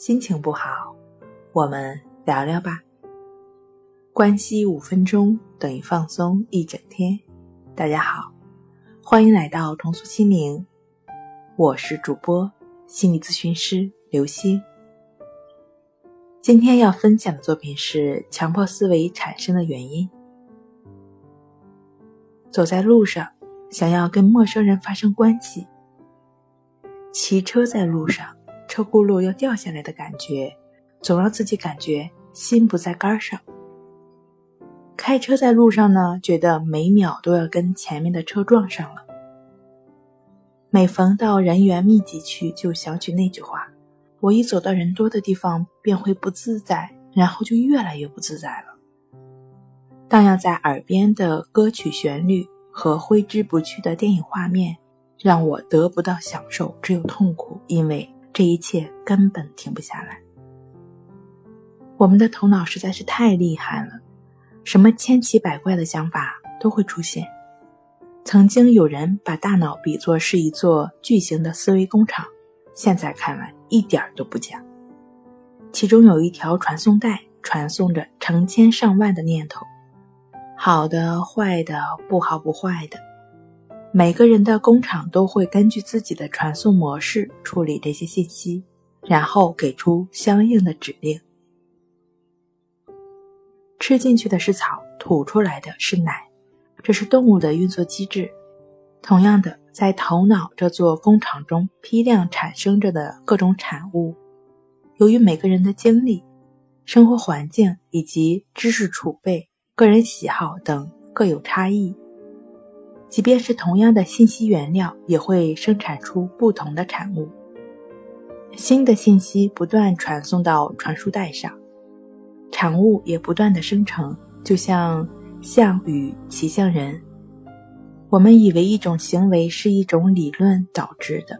心情不好，我们聊聊吧。关系五分钟等于放松一整天。大家好，欢迎来到重塑心灵，我是主播心理咨询师刘星。今天要分享的作品是强迫思维产生的原因。走在路上，想要跟陌生人发生关系。骑车在路上，车轱辘要掉下来的感觉，总让自己感觉心不在杆上。开车在路上呢，觉得每秒都要跟前面的车撞上了。每逢到人员密集区，就想起那句话：“我一走到人多的地方，便会不自在，然后就越来越不自在了。”荡漾在耳边的歌曲旋律和挥之不去的电影画面。让我得不到享受，只有痛苦，因为这一切根本停不下来。我们的头脑实在是太厉害了，什么千奇百怪的想法都会出现。曾经有人把大脑比作是一座巨型的思维工厂，现在看来一点儿都不假。其中有一条传送带，传送着成千上万的念头，好的、坏的、不好不坏的。每个人的工厂都会根据自己的传送模式处理这些信息，然后给出相应的指令。吃进去的是草，吐出来的是奶，这是动物的运作机制。同样的，在头脑这座工厂中批量产生着的各种产物，由于每个人的经历、生活环境以及知识储备、个人喜好等各有差异。即便是同样的信息原料，也会生产出不同的产物。新的信息不断传送到传输带上，产物也不断的生成，就像项羽骑象人。我们以为一种行为是一种理论导致的，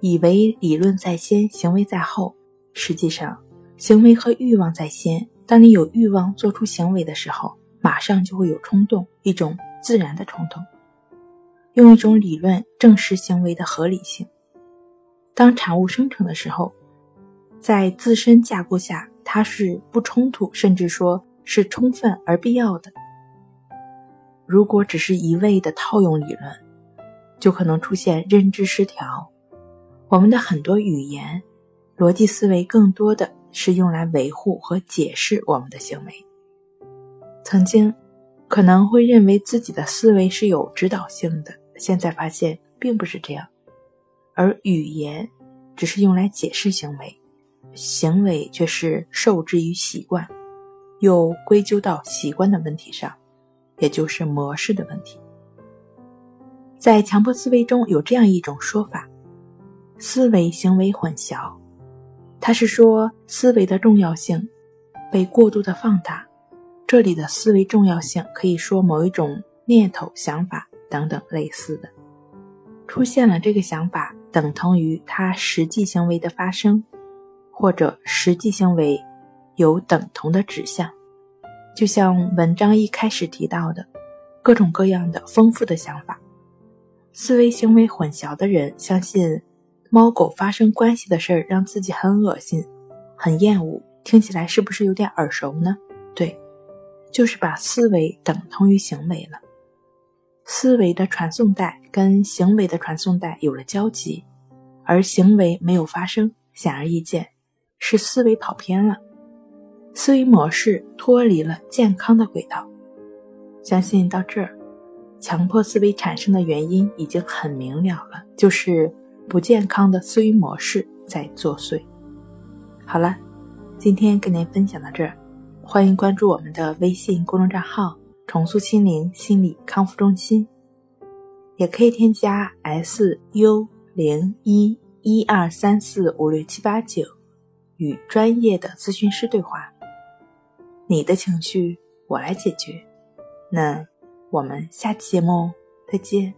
以为理论在先，行为在后。实际上，行为和欲望在先。当你有欲望做出行为的时候，马上就会有冲动，一种自然的冲动。用一种理论证实行为的合理性。当产物生成的时候，在自身架构下，它是不冲突，甚至说是充分而必要的。如果只是一味的套用理论，就可能出现认知失调。我们的很多语言、逻辑思维，更多的是用来维护和解释我们的行为。曾经，可能会认为自己的思维是有指导性的。现在发现并不是这样，而语言只是用来解释行为，行为却是受制于习惯，又归咎到习惯的问题上，也就是模式的问题。在强迫思维中有这样一种说法：思维行为混淆，它是说思维的重要性被过度的放大。这里的思维重要性可以说某一种念头、想法。等等类似的，出现了这个想法，等同于他实际行为的发生，或者实际行为有等同的指向。就像文章一开始提到的，各种各样的丰富的想法，思维行为混淆的人相信猫狗发生关系的事儿让自己很恶心、很厌恶，听起来是不是有点耳熟呢？对，就是把思维等同于行为了。思维的传送带跟行为的传送带有了交集，而行为没有发生，显而易见是思维跑偏了，思维模式脱离了健康的轨道。相信到这儿，强迫思维产生的原因已经很明了了，就是不健康的思维模式在作祟。好了，今天跟您分享到这儿，欢迎关注我们的微信公众账号。重塑心灵心理康复中心，也可以添加 S U 零一一二三四五六七八九，与专业的咨询师对话。你的情绪我来解决。那我们下期节目再见。